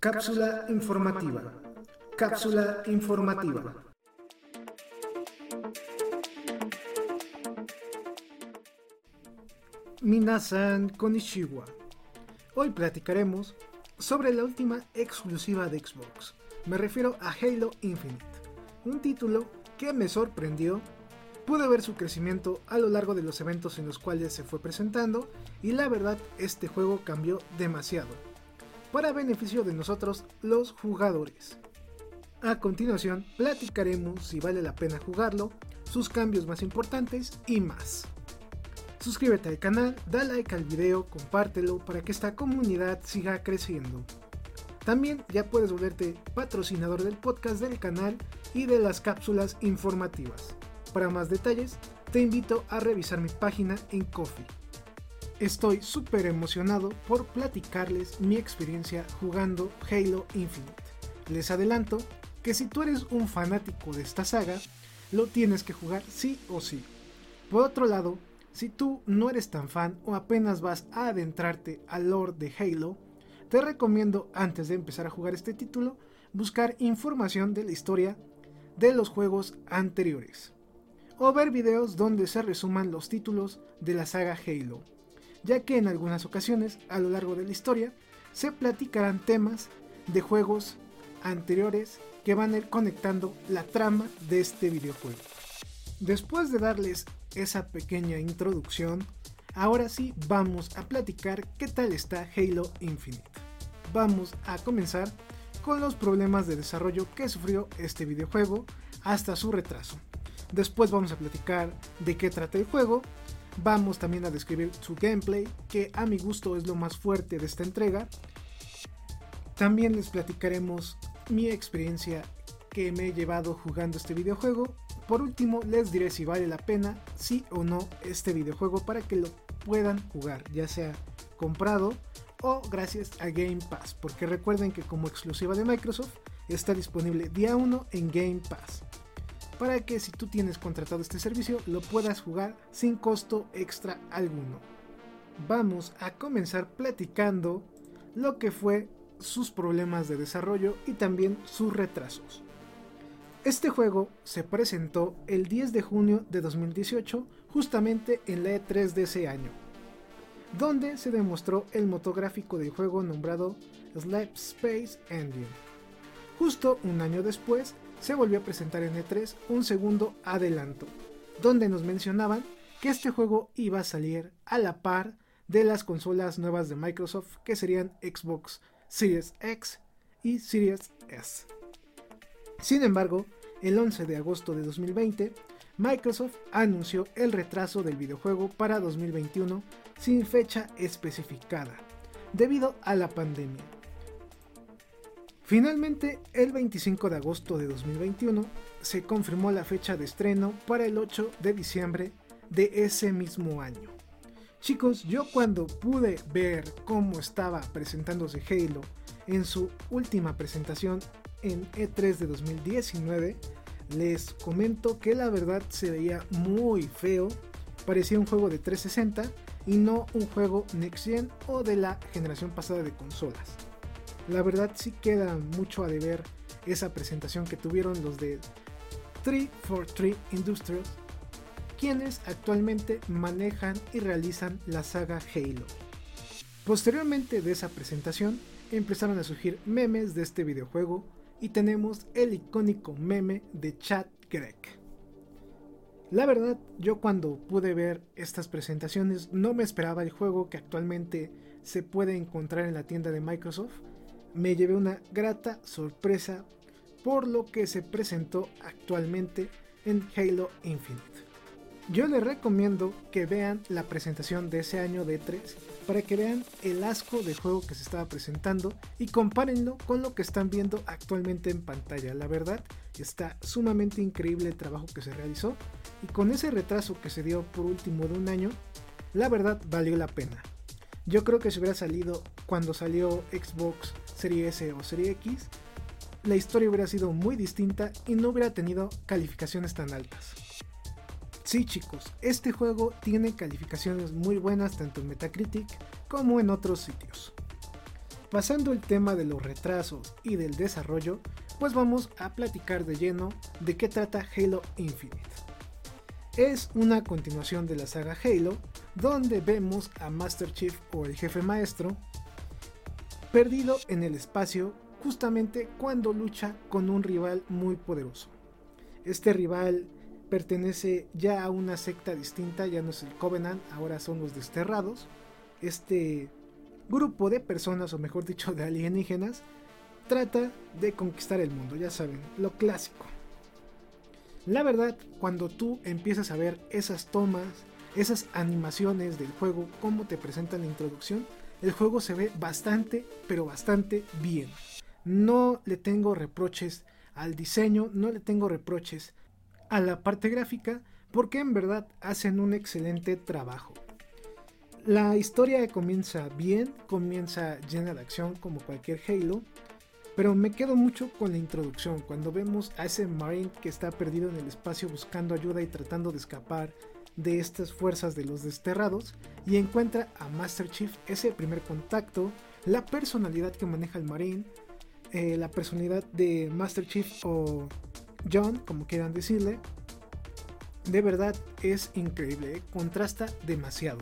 Cápsula informativa. Cápsula informativa. Minasan Konishiwa. Hoy platicaremos sobre la última exclusiva de Xbox. Me refiero a Halo Infinite, un título que me sorprendió. Pude ver su crecimiento a lo largo de los eventos en los cuales se fue presentando y la verdad este juego cambió demasiado para beneficio de nosotros los jugadores. A continuación, platicaremos si vale la pena jugarlo, sus cambios más importantes y más. Suscríbete al canal, da like al video, compártelo para que esta comunidad siga creciendo. También ya puedes volverte patrocinador del podcast del canal y de las cápsulas informativas. Para más detalles, te invito a revisar mi página en Coffee. Estoy súper emocionado por platicarles mi experiencia jugando Halo Infinite. Les adelanto que si tú eres un fanático de esta saga, lo tienes que jugar sí o sí. Por otro lado, si tú no eres tan fan o apenas vas a adentrarte al lore de Halo, te recomiendo antes de empezar a jugar este título buscar información de la historia de los juegos anteriores o ver videos donde se resuman los títulos de la saga Halo ya que en algunas ocasiones a lo largo de la historia se platicarán temas de juegos anteriores que van a ir conectando la trama de este videojuego. Después de darles esa pequeña introducción, ahora sí vamos a platicar qué tal está Halo Infinite. Vamos a comenzar con los problemas de desarrollo que sufrió este videojuego hasta su retraso. Después vamos a platicar de qué trata el juego Vamos también a describir su gameplay, que a mi gusto es lo más fuerte de esta entrega. También les platicaremos mi experiencia que me he llevado jugando este videojuego. Por último, les diré si vale la pena, sí o no, este videojuego para que lo puedan jugar, ya sea comprado o gracias a Game Pass, porque recuerden que como exclusiva de Microsoft está disponible día 1 en Game Pass para que si tú tienes contratado este servicio lo puedas jugar sin costo extra alguno. Vamos a comenzar platicando lo que fue sus problemas de desarrollo y también sus retrasos. Este juego se presentó el 10 de junio de 2018 justamente en la E3 de ese año, donde se demostró el motográfico del juego nombrado Slap Space Engine. Justo un año después se volvió a presentar en E3 un segundo adelanto, donde nos mencionaban que este juego iba a salir a la par de las consolas nuevas de Microsoft que serían Xbox Series X y Series S. Sin embargo, el 11 de agosto de 2020, Microsoft anunció el retraso del videojuego para 2021 sin fecha especificada, debido a la pandemia. Finalmente, el 25 de agosto de 2021 se confirmó la fecha de estreno para el 8 de diciembre de ese mismo año. Chicos, yo cuando pude ver cómo estaba presentándose Halo en su última presentación en E3 de 2019, les comento que la verdad se veía muy feo, parecía un juego de 360 y no un juego Next Gen o de la generación pasada de consolas. La verdad sí queda mucho a deber esa presentación que tuvieron los de 343 Industries, quienes actualmente manejan y realizan la saga Halo. Posteriormente de esa presentación empezaron a surgir memes de este videojuego y tenemos el icónico meme de Chad Greg. La verdad, yo cuando pude ver estas presentaciones no me esperaba el juego que actualmente se puede encontrar en la tienda de Microsoft me llevé una grata sorpresa por lo que se presentó actualmente en Halo Infinite. Yo les recomiendo que vean la presentación de ese año de 3 para que vean el asco de juego que se estaba presentando y compárenlo con lo que están viendo actualmente en pantalla. La verdad está sumamente increíble el trabajo que se realizó y con ese retraso que se dio por último de un año, la verdad valió la pena. Yo creo que si hubiera salido cuando salió Xbox Serie S o Serie X, la historia hubiera sido muy distinta y no hubiera tenido calificaciones tan altas. Sí chicos, este juego tiene calificaciones muy buenas tanto en Metacritic como en otros sitios. Pasando el tema de los retrasos y del desarrollo, pues vamos a platicar de lleno de qué trata Halo Infinite. Es una continuación de la saga Halo, donde vemos a Master Chief o el jefe maestro perdido en el espacio justamente cuando lucha con un rival muy poderoso. Este rival pertenece ya a una secta distinta, ya no es el Covenant, ahora son los desterrados. Este grupo de personas, o mejor dicho, de alienígenas, trata de conquistar el mundo, ya saben, lo clásico. La verdad, cuando tú empiezas a ver esas tomas, esas animaciones del juego, cómo te presentan la introducción, el juego se ve bastante, pero bastante bien. No le tengo reproches al diseño, no le tengo reproches a la parte gráfica, porque en verdad hacen un excelente trabajo. La historia comienza bien, comienza llena de acción como cualquier Halo, pero me quedo mucho con la introducción, cuando vemos a ese Marine que está perdido en el espacio buscando ayuda y tratando de escapar de estas fuerzas de los desterrados y encuentra a Master Chief, ese primer contacto, la personalidad que maneja el Marine, eh, la personalidad de Master Chief o John, como quieran decirle, de verdad es increíble, ¿eh? contrasta demasiado.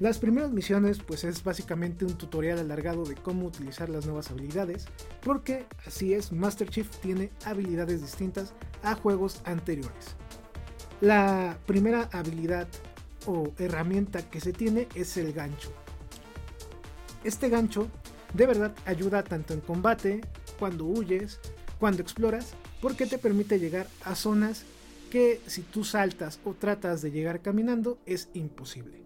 Las primeras misiones pues es básicamente un tutorial alargado de cómo utilizar las nuevas habilidades, porque así es, Master Chief tiene habilidades distintas a juegos anteriores. La primera habilidad o herramienta que se tiene es el gancho. Este gancho de verdad ayuda tanto en combate, cuando huyes, cuando exploras, porque te permite llegar a zonas que si tú saltas o tratas de llegar caminando es imposible.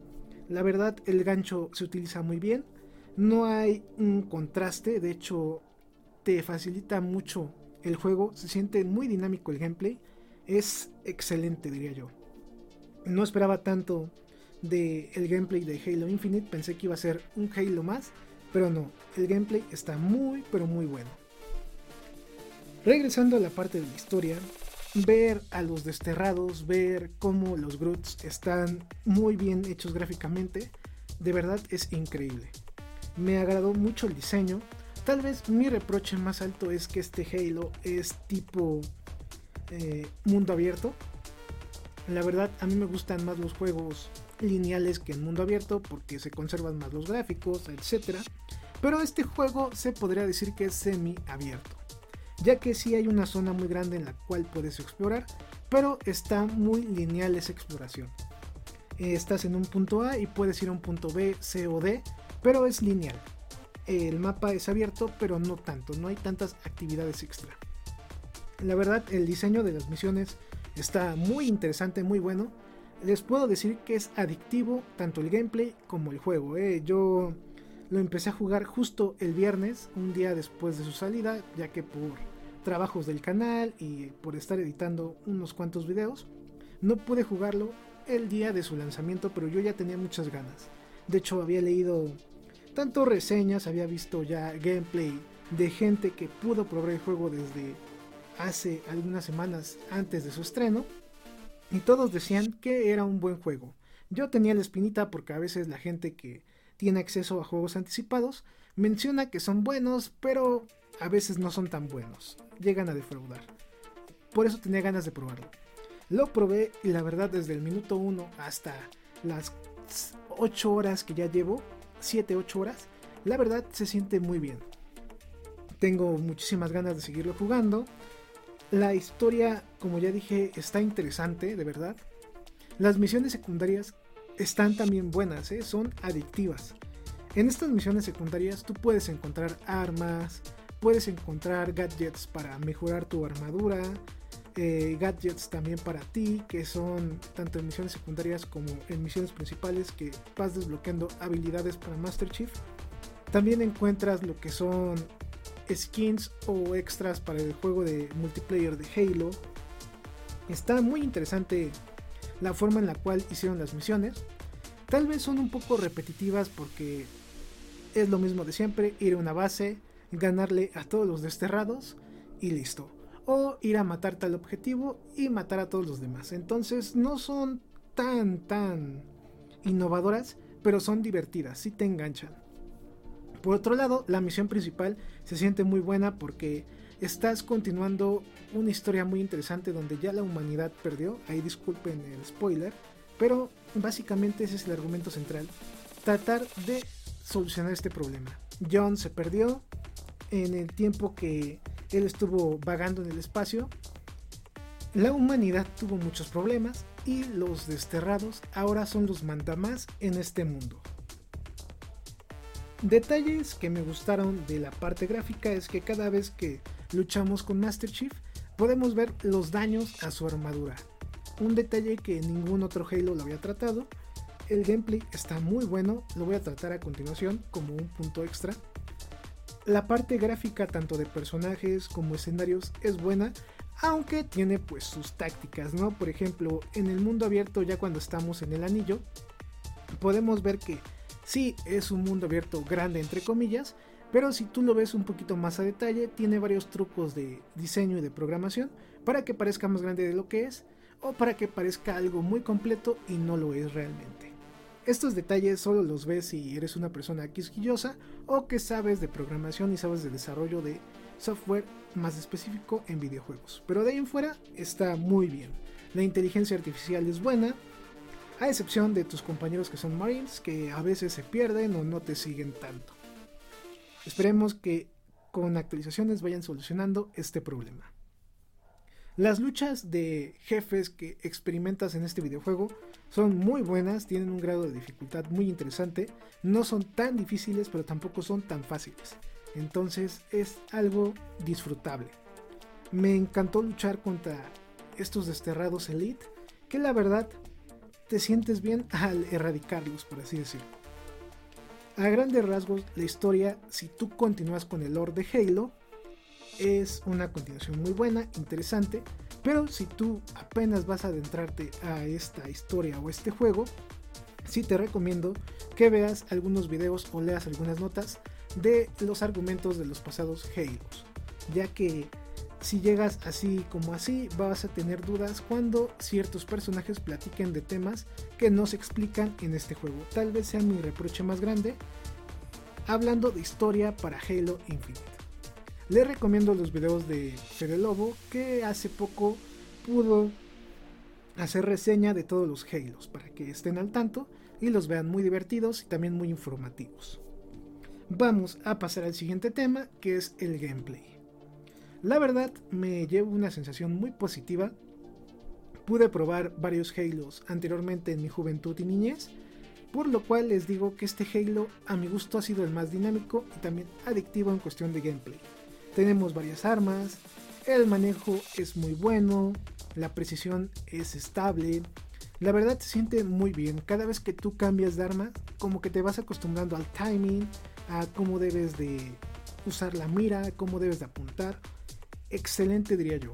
La verdad, el gancho se utiliza muy bien. No hay un contraste, de hecho, te facilita mucho el juego. Se siente muy dinámico el gameplay. Es excelente, diría yo. No esperaba tanto del el gameplay de Halo Infinite. Pensé que iba a ser un Halo más, pero no. El gameplay está muy, pero muy bueno. Regresando a la parte de la historia, ver a los desterrados, ver cómo los Groots están muy bien hechos gráficamente, de verdad es increíble. Me agradó mucho el diseño. Tal vez mi reproche más alto es que este Halo es tipo eh, mundo abierto. La verdad, a mí me gustan más los juegos lineales que en mundo abierto porque se conservan más los gráficos, etc. Pero este juego se podría decir que es semi abierto ya que sí hay una zona muy grande en la cual puedes explorar, pero está muy lineal esa exploración. Eh, estás en un punto A y puedes ir a un punto B, C o D, pero es lineal. El mapa es abierto, pero no tanto, no hay tantas actividades extra. La verdad, el diseño de las misiones está muy interesante, muy bueno. Les puedo decir que es adictivo tanto el gameplay como el juego. Eh. Yo lo empecé a jugar justo el viernes, un día después de su salida, ya que por trabajos del canal y por estar editando unos cuantos videos, no pude jugarlo el día de su lanzamiento, pero yo ya tenía muchas ganas. De hecho, había leído tanto reseñas, había visto ya gameplay de gente que pudo probar el juego desde hace algunas semanas antes de su estreno, y todos decían que era un buen juego. Yo tenía la espinita porque a veces la gente que tiene acceso a juegos anticipados menciona que son buenos, pero a veces no son tan buenos, llegan a defraudar. Por eso tenía ganas de probarlo. Lo probé y la verdad desde el minuto 1 hasta las 8 horas que ya llevo, 7-8 horas, la verdad se siente muy bien. Tengo muchísimas ganas de seguirlo jugando. La historia, como ya dije, está interesante, de verdad. Las misiones secundarias están también buenas, ¿eh? son adictivas. En estas misiones secundarias tú puedes encontrar armas, puedes encontrar gadgets para mejorar tu armadura, eh, gadgets también para ti, que son tanto en misiones secundarias como en misiones principales que vas desbloqueando habilidades para Master Chief. También encuentras lo que son skins o extras para el juego de multiplayer de Halo. Está muy interesante la forma en la cual hicieron las misiones. Tal vez son un poco repetitivas porque es lo mismo de siempre, ir a una base, ganarle a todos los desterrados y listo. o ir a matar tal objetivo y matar a todos los demás. Entonces no son tan, tan innovadoras, pero son divertidas, sí te enganchan. Por otro lado, la misión principal se siente muy buena porque estás continuando una historia muy interesante donde ya la humanidad perdió. Ahí disculpen el spoiler, pero básicamente ese es el argumento central. Tratar de solucionar este problema. John se perdió en el tiempo que él estuvo vagando en el espacio. La humanidad tuvo muchos problemas y los desterrados ahora son los mandamás en este mundo. Detalles que me gustaron de la parte gráfica es que cada vez que luchamos con Master Chief podemos ver los daños a su armadura. Un detalle que ningún otro Halo lo había tratado. El gameplay está muy bueno, lo voy a tratar a continuación como un punto extra. La parte gráfica tanto de personajes como escenarios es buena, aunque tiene pues sus tácticas, ¿no? Por ejemplo, en el mundo abierto ya cuando estamos en el anillo, podemos ver que Sí, es un mundo abierto grande entre comillas, pero si tú lo ves un poquito más a detalle, tiene varios trucos de diseño y de programación para que parezca más grande de lo que es o para que parezca algo muy completo y no lo es realmente. Estos detalles solo los ves si eres una persona quisquillosa o que sabes de programación y sabes de desarrollo de software más específico en videojuegos. Pero de ahí en fuera está muy bien. La inteligencia artificial es buena, a excepción de tus compañeros que son Marines, que a veces se pierden o no te siguen tanto. Esperemos que con actualizaciones vayan solucionando este problema. Las luchas de jefes que experimentas en este videojuego son muy buenas, tienen un grado de dificultad muy interesante, no son tan difíciles pero tampoco son tan fáciles, entonces es algo disfrutable. Me encantó luchar contra estos desterrados Elite, que la verdad te sientes bien al erradicarlos, por así decirlo. A grandes rasgos, la historia, si tú continúas con el lore de Halo, es una continuación muy buena, interesante, pero si tú apenas vas a adentrarte a esta historia o este juego, sí te recomiendo que veas algunos videos o leas algunas notas de los argumentos de los pasados Halos, ya que si llegas así como así, vas a tener dudas cuando ciertos personajes platiquen de temas que no se explican en este juego. Tal vez sea mi reproche más grande hablando de historia para Halo Infinite. Les recomiendo los videos de Fede Lobo que hace poco pudo hacer reseña de todos los Halos para que estén al tanto y los vean muy divertidos y también muy informativos. Vamos a pasar al siguiente tema que es el gameplay. La verdad me llevo una sensación muy positiva. Pude probar varios Halos anteriormente en mi juventud y niñez, por lo cual les digo que este Halo a mi gusto ha sido el más dinámico y también adictivo en cuestión de gameplay. Tenemos varias armas, el manejo es muy bueno, la precisión es estable, la verdad se siente muy bien. Cada vez que tú cambias de arma, como que te vas acostumbrando al timing, a cómo debes de usar la mira, cómo debes de apuntar excelente diría yo.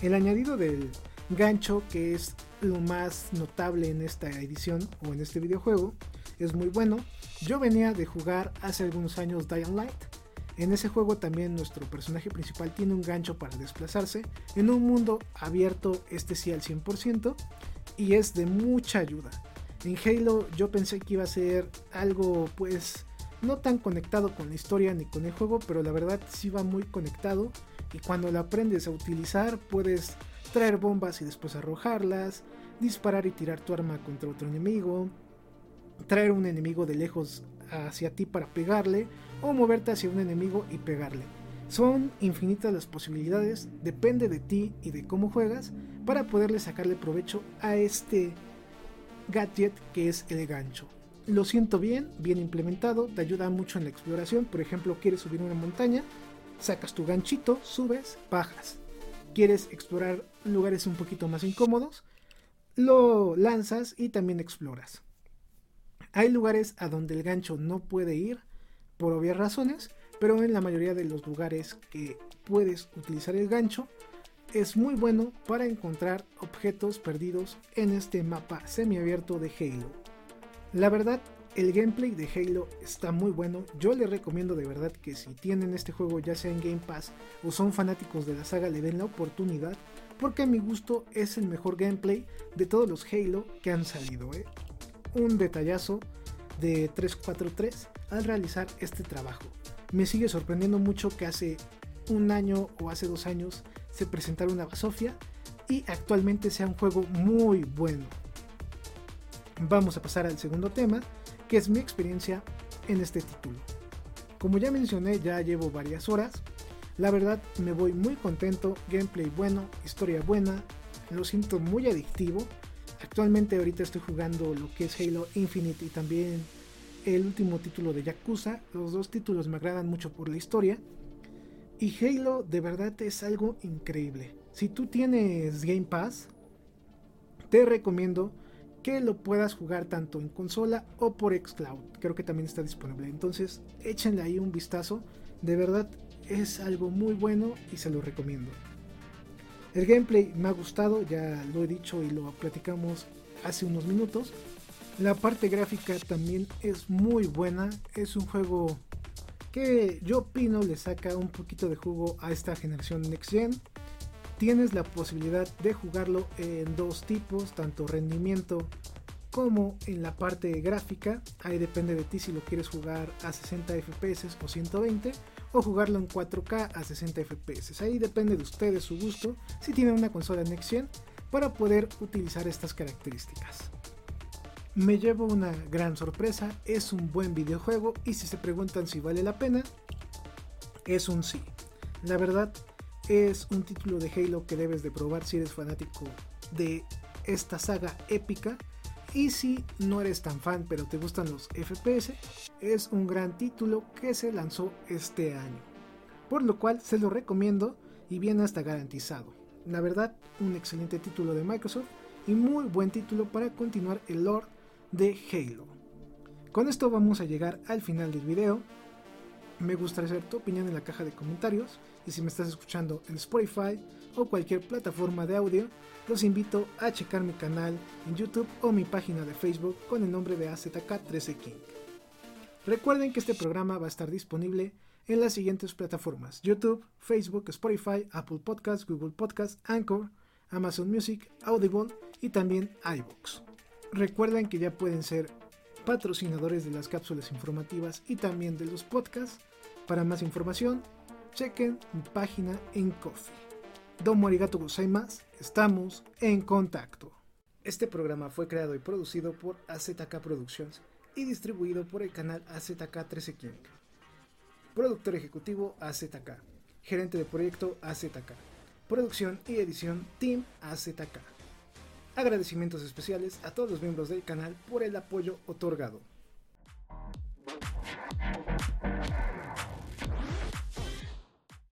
El añadido del gancho, que es lo más notable en esta edición o en este videojuego, es muy bueno. Yo venía de jugar hace algunos años Dying Light. En ese juego también nuestro personaje principal tiene un gancho para desplazarse en un mundo abierto, este sí al 100%, y es de mucha ayuda. En Halo yo pensé que iba a ser algo pues no tan conectado con la historia ni con el juego, pero la verdad sí va muy conectado y cuando la aprendes a utilizar puedes traer bombas y después arrojarlas, disparar y tirar tu arma contra otro enemigo, traer un enemigo de lejos hacia ti para pegarle o moverte hacia un enemigo y pegarle. Son infinitas las posibilidades, depende de ti y de cómo juegas para poderle sacarle provecho a este gadget que es el gancho. Lo siento bien, bien implementado, te ayuda mucho en la exploración, por ejemplo quieres subir una montaña, sacas tu ganchito, subes, bajas. Quieres explorar lugares un poquito más incómodos, lo lanzas y también exploras. Hay lugares a donde el gancho no puede ir por obvias razones, pero en la mayoría de los lugares que puedes utilizar el gancho es muy bueno para encontrar objetos perdidos en este mapa semiabierto de Halo. La verdad El gameplay de Halo está muy bueno. Yo les recomiendo de verdad que si tienen este juego ya sea en Game Pass o son fanáticos de la saga le den la oportunidad. Porque a mi gusto es el mejor gameplay de todos los Halo que han salido. ¿eh? Un detallazo de 343 al realizar este trabajo. Me sigue sorprendiendo mucho que hace un año o hace dos años se presentara una Sofia y actualmente sea un juego muy bueno. Vamos a pasar al segundo tema, que es mi experiencia en este título. Como ya mencioné, ya llevo varias horas. La verdad me voy muy contento, gameplay bueno, historia buena, lo siento muy adictivo. Actualmente ahorita estoy jugando lo que es Halo Infinite y también el último título de Yakuza. Los dos títulos me agradan mucho por la historia. Y Halo de verdad es algo increíble. Si tú tienes Game Pass, te recomiendo que lo puedas jugar tanto en consola o por xCloud. Creo que también está disponible. Entonces, échenle ahí un vistazo. De verdad es algo muy bueno y se lo recomiendo. El gameplay me ha gustado, ya lo he dicho y lo platicamos hace unos minutos. La parte gráfica también es muy buena. Es un juego que yo opino le saca un poquito de jugo a esta generación Next Gen tienes la posibilidad de jugarlo en dos tipos, tanto rendimiento como en la parte gráfica. Ahí depende de ti si lo quieres jugar a 60 FPS o 120 o jugarlo en 4K a 60 FPS. Ahí depende de ustedes su gusto si tienen una consola Next Gen para poder utilizar estas características. Me llevo una gran sorpresa, es un buen videojuego y si se preguntan si vale la pena, es un sí. La verdad, es un título de Halo que debes de probar si eres fanático de esta saga épica. Y si no eres tan fan pero te gustan los FPS, es un gran título que se lanzó este año. Por lo cual se lo recomiendo y viene hasta garantizado. La verdad, un excelente título de Microsoft y muy buen título para continuar el lore de Halo. Con esto vamos a llegar al final del video. Me gustaría saber tu opinión en la caja de comentarios y si me estás escuchando en Spotify o cualquier plataforma de audio, los invito a checar mi canal en YouTube o mi página de Facebook con el nombre de AZK13 King. Recuerden que este programa va a estar disponible en las siguientes plataformas: YouTube, Facebook, Spotify, Apple Podcasts, Google Podcasts, Anchor, Amazon Music, Audible y también iBooks. Recuerden que ya pueden ser patrocinadores de las cápsulas informativas y también de los podcasts. Para más información, chequen mi página en Coffee. Domo arigato gozaimasu, estamos en contacto. Este programa fue creado y producido por AZK Productions y distribuido por el canal AZK 13 King. Productor ejecutivo AZK. Gerente de proyecto AZK. Producción y edición Team AZK. Agradecimientos especiales a todos los miembros del canal por el apoyo otorgado.